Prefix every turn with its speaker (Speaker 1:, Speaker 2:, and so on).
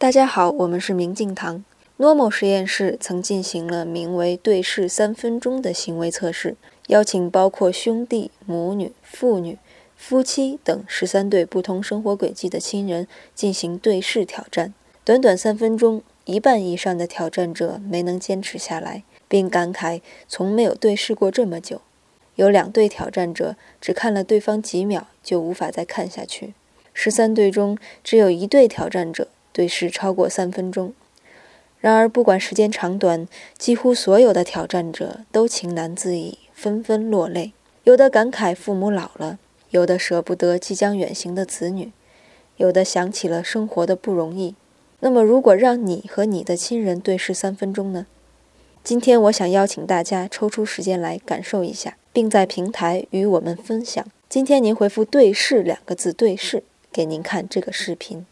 Speaker 1: 大家好，我们是明镜堂。Normal 实验室曾进行了名为“对视三分钟”的行为测试，邀请包括兄弟、母女、父女、夫妻等十三对不同生活轨迹的亲人进行对视挑战。短短三分钟，一半以上的挑战者没能坚持下来，并感慨从没有对视过这么久。有两对挑战者只看了对方几秒就无法再看下去。十三对中，只有一对挑战者对视超过三分钟。然而，不管时间长短，几乎所有的挑战者都情难自已，纷纷落泪。有的感慨父母老了，有的舍不得即将远行的子女，有的想起了生活的不容易。那么，如果让你和你的亲人对视三分钟呢？今天，我想邀请大家抽出时间来感受一下，并在平台与我们分享。今天您回复“对视”两个字，对视，给您看这个视频。